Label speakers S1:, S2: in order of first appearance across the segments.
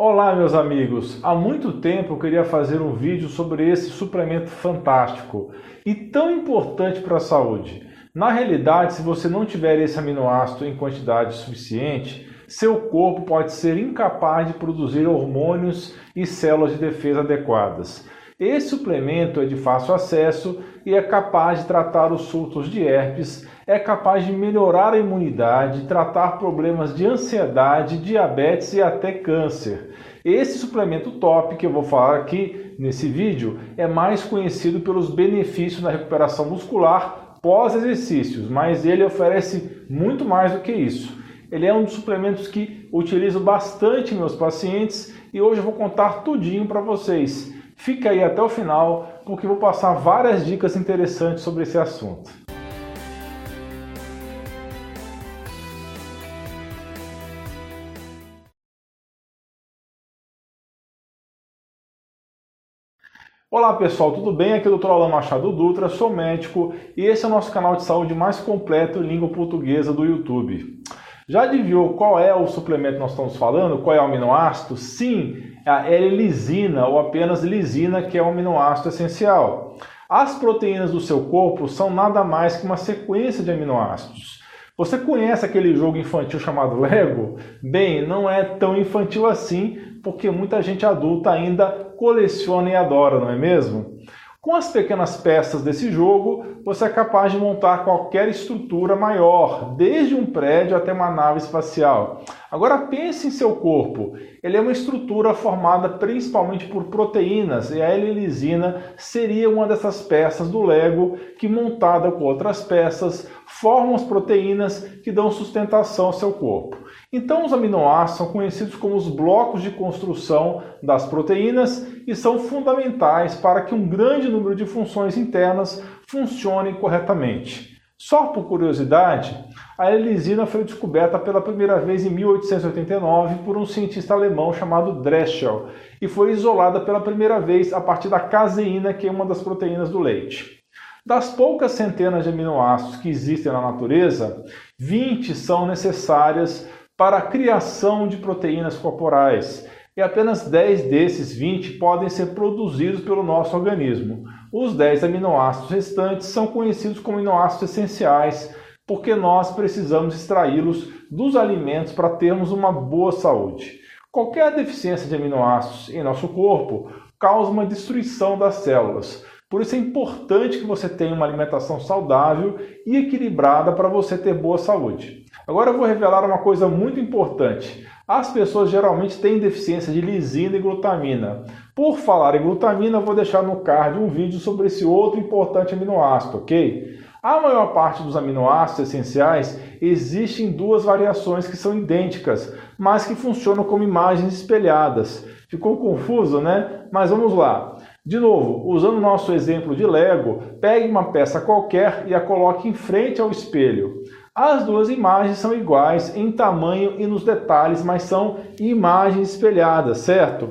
S1: Olá, meus amigos! Há muito tempo eu queria fazer um vídeo sobre esse suplemento fantástico e tão importante para a saúde. Na realidade, se você não tiver esse aminoácido em quantidade suficiente, seu corpo pode ser incapaz de produzir hormônios e células de defesa adequadas. Esse suplemento é de fácil acesso e é capaz de tratar os surtos de herpes, é capaz de melhorar a imunidade, tratar problemas de ansiedade, diabetes e até câncer. Esse suplemento top que eu vou falar aqui nesse vídeo é mais conhecido pelos benefícios na recuperação muscular pós-exercícios, mas ele oferece muito mais do que isso. Ele é um dos suplementos que utilizo bastante meus pacientes e hoje eu vou contar tudinho para vocês. Fica aí até o final porque vou passar várias dicas interessantes sobre esse assunto. Olá pessoal, tudo bem? Aqui é o Dr. Alan Machado Dutra, sou médico e esse é o nosso canal de saúde mais completo em língua portuguesa do YouTube. Já adivinhou qual é o suplemento que nós estamos falando? Qual é o aminoácido? Sim, é a L-lisina ou apenas lisina, que é o aminoácido essencial. As proteínas do seu corpo são nada mais que uma sequência de aminoácidos. Você conhece aquele jogo infantil chamado Lego? Bem, não é tão infantil assim, porque muita gente adulta ainda coleciona e adora, não é mesmo? Com as pequenas peças desse jogo, você é capaz de montar qualquer estrutura maior, desde um prédio até uma nave espacial. Agora pense em seu corpo. Ele é uma estrutura formada principalmente por proteínas e a L-lisina seria uma dessas peças do Lego que montada com outras peças formam as proteínas que dão sustentação ao seu corpo. Então os aminoácidos são conhecidos como os blocos de construção das proteínas e são fundamentais para que um grande número de funções internas funcionem corretamente. Só por curiosidade, a elisina foi descoberta pela primeira vez em 1889 por um cientista alemão chamado Dreschel e foi isolada pela primeira vez a partir da caseína, que é uma das proteínas do leite. Das poucas centenas de aminoácidos que existem na natureza, 20 são necessárias para a criação de proteínas corporais e apenas 10 desses 20 podem ser produzidos pelo nosso organismo. Os 10 aminoácidos restantes são conhecidos como aminoácidos essenciais, porque nós precisamos extraí-los dos alimentos para termos uma boa saúde. Qualquer deficiência de aminoácidos em nosso corpo causa uma destruição das células. Por isso é importante que você tenha uma alimentação saudável e equilibrada para você ter boa saúde. Agora eu vou revelar uma coisa muito importante. As pessoas geralmente têm deficiência de lisina e glutamina. Por falar em glutamina, vou deixar no card um vídeo sobre esse outro importante aminoácido, ok? A maior parte dos aminoácidos essenciais existem duas variações que são idênticas, mas que funcionam como imagens espelhadas. Ficou confuso, né? Mas vamos lá. De novo, usando o nosso exemplo de Lego, pegue uma peça qualquer e a coloque em frente ao espelho. As duas imagens são iguais em tamanho e nos detalhes, mas são imagens espelhadas, certo?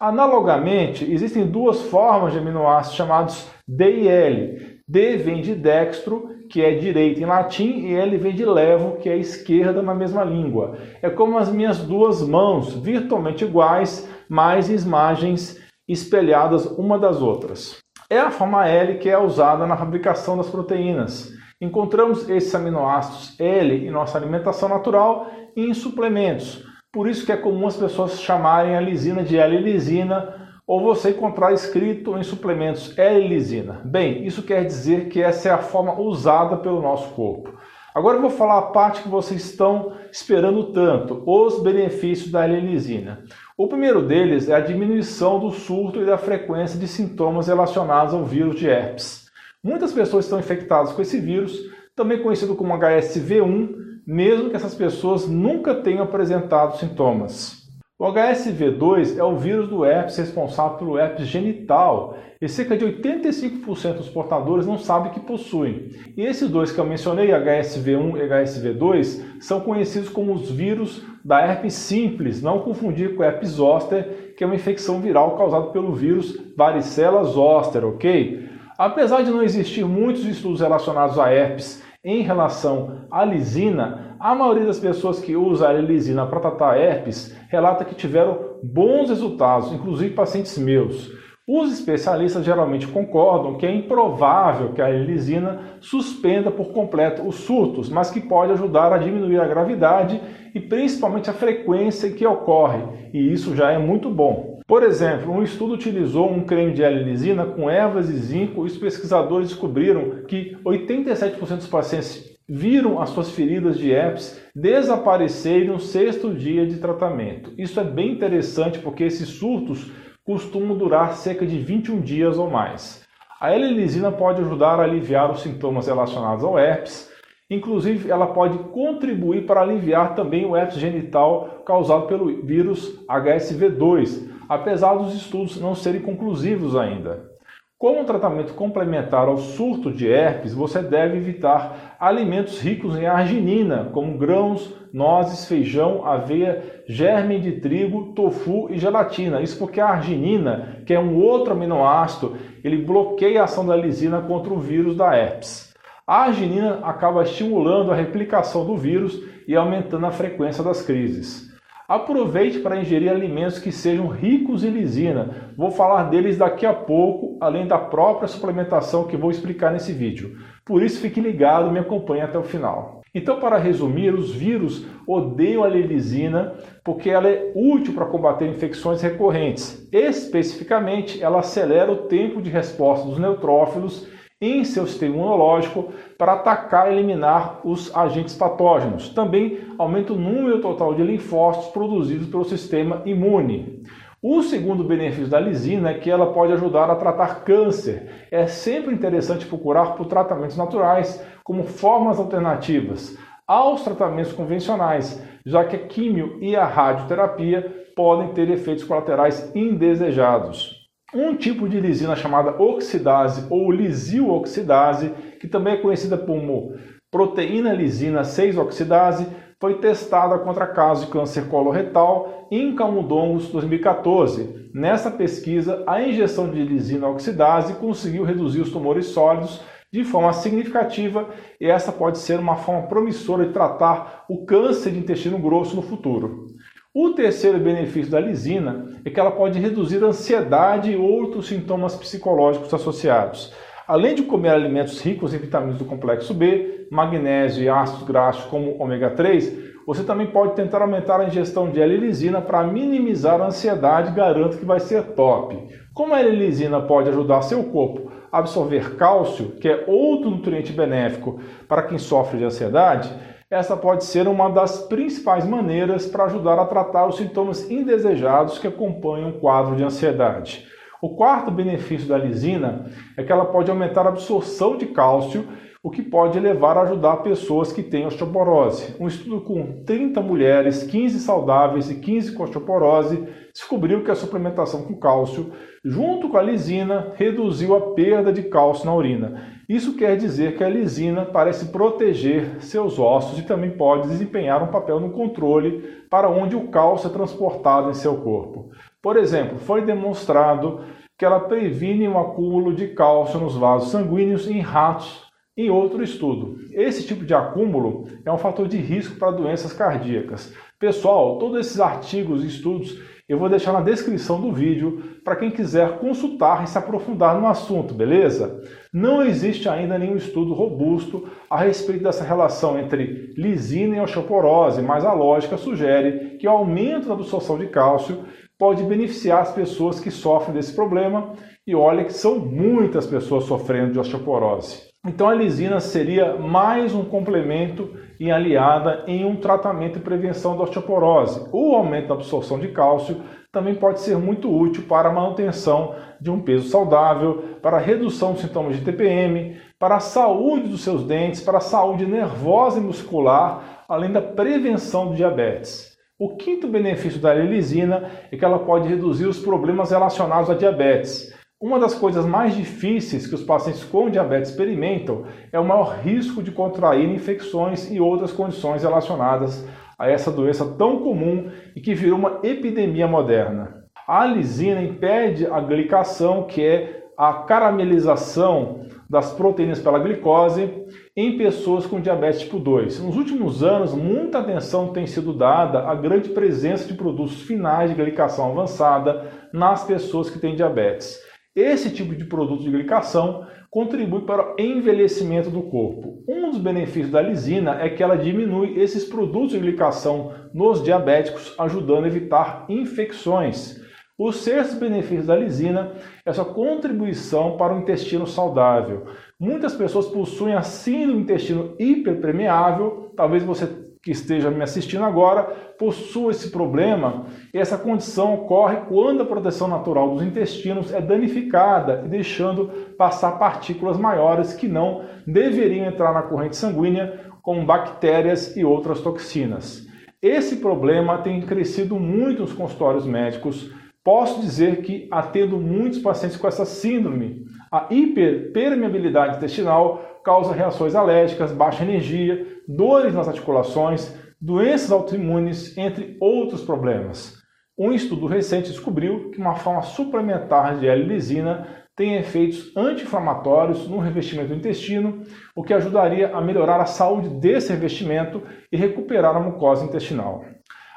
S1: Analogamente, existem duas formas de aminoácidos chamados D e L. D vem de dextro, que é direita em latim, e L vem de levo, que é esquerda na mesma língua. É como as minhas duas mãos, virtualmente iguais, mas imagens espelhadas uma das outras. É a forma L que é usada na fabricação das proteínas. Encontramos esses aminoácidos L em nossa alimentação natural e em suplementos. Por isso que é comum as pessoas chamarem a lisina de L-lisina ou você encontrar escrito em suplementos L-lisina. Bem, isso quer dizer que essa é a forma usada pelo nosso corpo. Agora eu vou falar a parte que vocês estão esperando tanto, os benefícios da L-lisina. O primeiro deles é a diminuição do surto e da frequência de sintomas relacionados ao vírus de herpes. Muitas pessoas estão infectadas com esse vírus, também conhecido como HSV1, mesmo que essas pessoas nunca tenham apresentado sintomas. O HSV2 é o vírus do herpes responsável pelo herpes genital e cerca de 85% dos portadores não sabem que possuem. E esses dois que eu mencionei, HSV1 e HSV2, são conhecidos como os vírus da herpes simples, não confundir com herpes zoster, que é uma infecção viral causada pelo vírus varicela zoster, ok? Apesar de não existir muitos estudos relacionados a herpes em relação à lisina, a maioria das pessoas que usa a lisina para tratar herpes relata que tiveram bons resultados, inclusive pacientes meus. Os especialistas geralmente concordam que é improvável que a lisina suspenda por completo os surtos, mas que pode ajudar a diminuir a gravidade e principalmente a frequência que ocorre, e isso já é muito bom. Por exemplo, um estudo utilizou um creme de L-lisina com ervas e zinco e os pesquisadores descobriram que 87% dos pacientes viram as suas feridas de herpes desaparecerem no sexto dia de tratamento. Isso é bem interessante porque esses surtos costumam durar cerca de 21 dias ou mais. A L-lisina pode ajudar a aliviar os sintomas relacionados ao herpes, inclusive ela pode contribuir para aliviar também o herpes genital causado pelo vírus HSV2, apesar dos estudos não serem conclusivos ainda. Como um tratamento complementar ao surto de herpes, você deve evitar alimentos ricos em arginina, como grãos, nozes, feijão, aveia, germe de trigo, tofu e gelatina. Isso porque a arginina, que é um outro aminoácido, ele bloqueia a ação da lisina contra o vírus da herpes. A arginina acaba estimulando a replicação do vírus e aumentando a frequência das crises. Aproveite para ingerir alimentos que sejam ricos em lisina. Vou falar deles daqui a pouco, além da própria suplementação que vou explicar nesse vídeo. Por isso fique ligado e me acompanhe até o final. Então, para resumir, os vírus odeiam a lisina porque ela é útil para combater infecções recorrentes. Especificamente, ela acelera o tempo de resposta dos neutrófilos em seu sistema imunológico para atacar e eliminar os agentes patógenos. Também aumenta o número total de linfócitos produzidos pelo sistema imune. O segundo benefício da lisina é que ela pode ajudar a tratar câncer. É sempre interessante procurar por tratamentos naturais como formas alternativas aos tratamentos convencionais, já que a químio e a radioterapia podem ter efeitos colaterais indesejados um tipo de lisina chamada oxidase ou lisil-oxidase, que também é conhecida como proteína lisina 6-oxidase, foi testada contra casos de câncer coloretal em camundongos 2014. Nessa pesquisa, a injeção de lisina oxidase conseguiu reduzir os tumores sólidos de forma significativa e essa pode ser uma forma promissora de tratar o câncer de intestino grosso no futuro. O terceiro benefício da lisina é que ela pode reduzir a ansiedade e outros sintomas psicológicos associados. Além de comer alimentos ricos em vitaminas do complexo B, magnésio e ácidos graxos como ômega 3, você também pode tentar aumentar a ingestão de L-lisina para minimizar a ansiedade, garanto que vai ser top. Como a L-lisina pode ajudar seu corpo a absorver cálcio, que é outro nutriente benéfico para quem sofre de ansiedade, essa pode ser uma das principais maneiras para ajudar a tratar os sintomas indesejados que acompanham o quadro de ansiedade. O quarto benefício da lisina é que ela pode aumentar a absorção de cálcio, o que pode levar a ajudar pessoas que têm osteoporose. Um estudo com 30 mulheres, 15 saudáveis e 15 com osteoporose, descobriu que a suplementação com cálcio, junto com a lisina, reduziu a perda de cálcio na urina. Isso quer dizer que a lisina parece proteger seus ossos e também pode desempenhar um papel no controle para onde o cálcio é transportado em seu corpo. Por exemplo, foi demonstrado que ela previne o acúmulo de cálcio nos vasos sanguíneos em ratos em outro estudo. Esse tipo de acúmulo é um fator de risco para doenças cardíacas. Pessoal, todos esses artigos e estudos eu vou deixar na descrição do vídeo para quem quiser consultar e se aprofundar no assunto, beleza? Não existe ainda nenhum estudo robusto a respeito dessa relação entre lisina e osteoporose, mas a lógica sugere que o aumento da absorção de cálcio pode beneficiar as pessoas que sofrem desse problema e olha que são muitas pessoas sofrendo de osteoporose. Então a lisina seria mais um complemento e aliada em um tratamento e prevenção da osteoporose. O aumento da absorção de cálcio também pode ser muito útil para a manutenção de um peso saudável, para a redução dos sintomas de TPM, para a saúde dos seus dentes, para a saúde nervosa e muscular, além da prevenção do diabetes. O quinto benefício da lisina é que ela pode reduzir os problemas relacionados à diabetes. Uma das coisas mais difíceis que os pacientes com diabetes experimentam é o maior risco de contrair infecções e outras condições relacionadas a essa doença tão comum e que virou uma epidemia moderna. A lisina impede a glicação, que é a caramelização das proteínas pela glicose em pessoas com diabetes tipo 2. Nos últimos anos, muita atenção tem sido dada à grande presença de produtos finais de glicação avançada nas pessoas que têm diabetes. Esse tipo de produto de glicação contribui para o envelhecimento do corpo. Um dos benefícios da lisina é que ela diminui esses produtos de glicação nos diabéticos, ajudando a evitar infecções. O sexto benefício da lisina é sua contribuição para o intestino saudável. Muitas pessoas possuem a síndrome do intestino hiperpermeável, talvez você que esteja me assistindo agora possua esse problema. Essa condição ocorre quando a proteção natural dos intestinos é danificada e deixando passar partículas maiores que não deveriam entrar na corrente sanguínea, como bactérias e outras toxinas. Esse problema tem crescido muito nos consultórios médicos Posso dizer que atendo muitos pacientes com essa síndrome. A hiperpermeabilidade intestinal causa reações alérgicas, baixa energia, dores nas articulações, doenças autoimunes, entre outros problemas. Um estudo recente descobriu que uma forma suplementar de L-lisina tem efeitos anti-inflamatórios no revestimento do intestino, o que ajudaria a melhorar a saúde desse revestimento e recuperar a mucosa intestinal.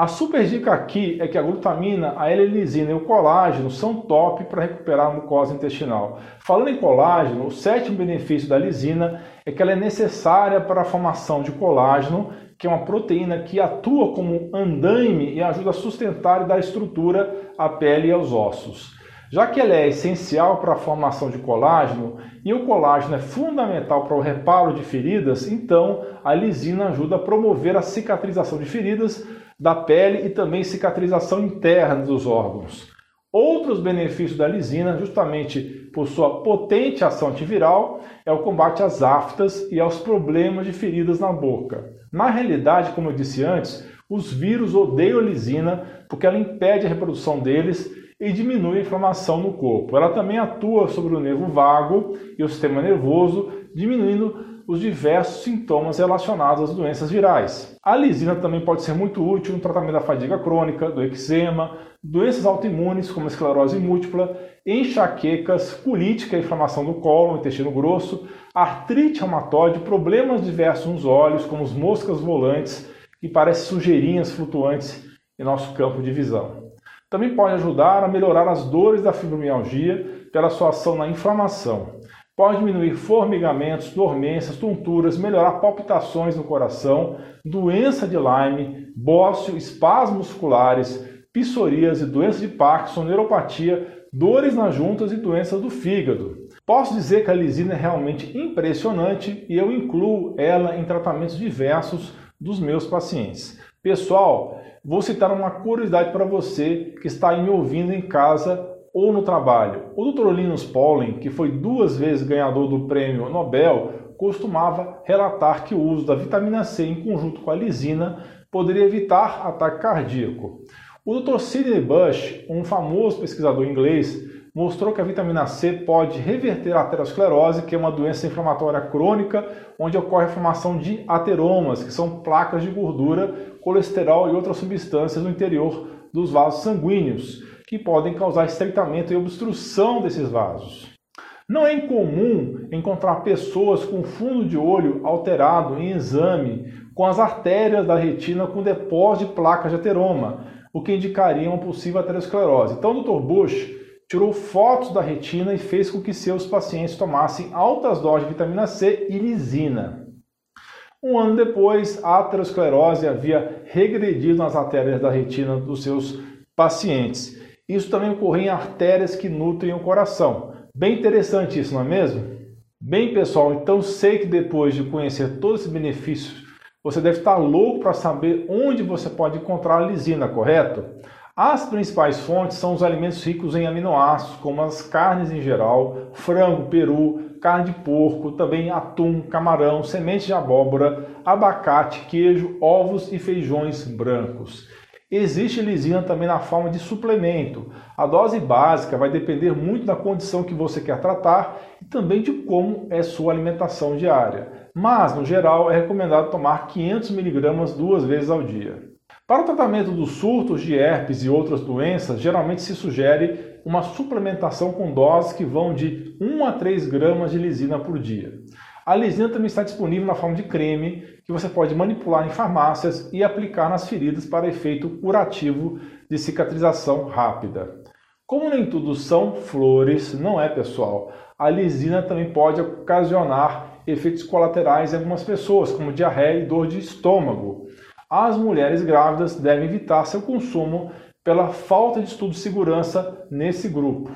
S1: A super dica aqui é que a glutamina, a L-lisina e o colágeno são top para recuperar a mucosa intestinal. Falando em colágeno, o sétimo benefício da lisina é que ela é necessária para a formação de colágeno, que é uma proteína que atua como andaime e ajuda a sustentar e dar estrutura à pele e aos ossos. Já que ela é essencial para a formação de colágeno e o colágeno é fundamental para o reparo de feridas, então a lisina ajuda a promover a cicatrização de feridas da pele e também cicatrização interna dos órgãos. Outros benefícios da lisina, justamente por sua potente ação antiviral, é o combate às aftas e aos problemas de feridas na boca. Na realidade, como eu disse antes, os vírus odeiam a lisina porque ela impede a reprodução deles e diminui a inflamação no corpo. Ela também atua sobre o nervo vago e o sistema nervoso, diminuindo os diversos sintomas relacionados às doenças virais. A lisina também pode ser muito útil no tratamento da fadiga crônica, do eczema, doenças autoimunes como esclerose múltipla, enxaquecas, colite, que é a inflamação do colo, intestino grosso, artrite reumatoide, problemas diversos nos olhos, como as moscas volantes, que parecem sujeirinhas flutuantes em nosso campo de visão. Também pode ajudar a melhorar as dores da fibromialgia pela sua ação na inflamação. Pode diminuir formigamentos, dormências, tonturas, melhorar palpitações no coração, doença de Lyme, bócio, espasmos musculares, psoríase, doença de Parkinson, neuropatia, dores nas juntas e doenças do fígado. Posso dizer que a lisina é realmente impressionante e eu incluo ela em tratamentos diversos dos meus pacientes. Pessoal, vou citar uma curiosidade para você que está me ouvindo em casa ou no trabalho. O Dr. Linus Pauling, que foi duas vezes ganhador do prêmio Nobel, costumava relatar que o uso da vitamina C em conjunto com a lisina poderia evitar ataque cardíaco. O Dr. Sidney Bush, um famoso pesquisador inglês, mostrou que a vitamina C pode reverter a aterosclerose, que é uma doença inflamatória crônica, onde ocorre a formação de ateromas, que são placas de gordura, colesterol e outras substâncias no interior dos vasos sanguíneos que podem causar estreitamento e obstrução desses vasos. Não é incomum encontrar pessoas com fundo de olho alterado em exame, com as artérias da retina com depósito de placas de ateroma, o que indicaria uma possível aterosclerose. Então, Dr. Bush tirou fotos da retina e fez com que seus pacientes tomassem altas doses de vitamina C e lisina. Um ano depois, a aterosclerose havia regredido nas artérias da retina dos seus pacientes. Isso também ocorre em artérias que nutrem o coração. Bem interessante isso, não é mesmo? Bem, pessoal, então sei que depois de conhecer todos esses benefícios, você deve estar louco para saber onde você pode encontrar a lisina, correto? As principais fontes são os alimentos ricos em aminoácidos, como as carnes em geral, frango, peru, carne de porco, também atum, camarão, sementes de abóbora, abacate, queijo, ovos e feijões brancos. Existe lisina também na forma de suplemento. A dose básica vai depender muito da condição que você quer tratar e também de como é sua alimentação diária. Mas, no geral, é recomendado tomar 500 mg duas vezes ao dia. Para o tratamento dos surtos de herpes e outras doenças, geralmente se sugere uma suplementação com doses que vão de 1 a 3 gramas de lisina por dia. A lisina também está disponível na forma de creme, que você pode manipular em farmácias e aplicar nas feridas para efeito curativo de cicatrização rápida. Como nem tudo são flores, não é pessoal, a lisina também pode ocasionar efeitos colaterais em algumas pessoas, como diarreia e dor de estômago. As mulheres grávidas devem evitar seu consumo pela falta de estudo de segurança nesse grupo.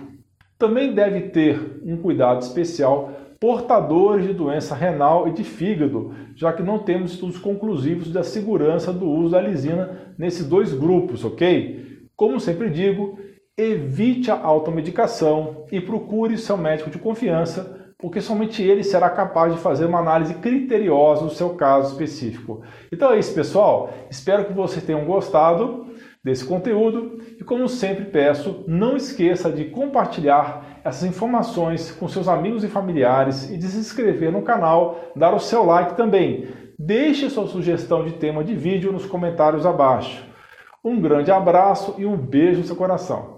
S1: Também deve ter um cuidado especial portadores de doença renal e de fígado, já que não temos estudos conclusivos da segurança do uso da lisina nesses dois grupos, ok? Como sempre digo, evite a automedicação e procure seu médico de confiança porque somente ele será capaz de fazer uma análise criteriosa do seu caso específico. Então é isso, pessoal. Espero que vocês tenham gostado desse conteúdo e, como sempre peço, não esqueça de compartilhar essas informações com seus amigos e familiares e de se inscrever no canal, dar o seu like também. Deixe sua sugestão de tema de vídeo nos comentários abaixo. Um grande abraço e um beijo no seu coração.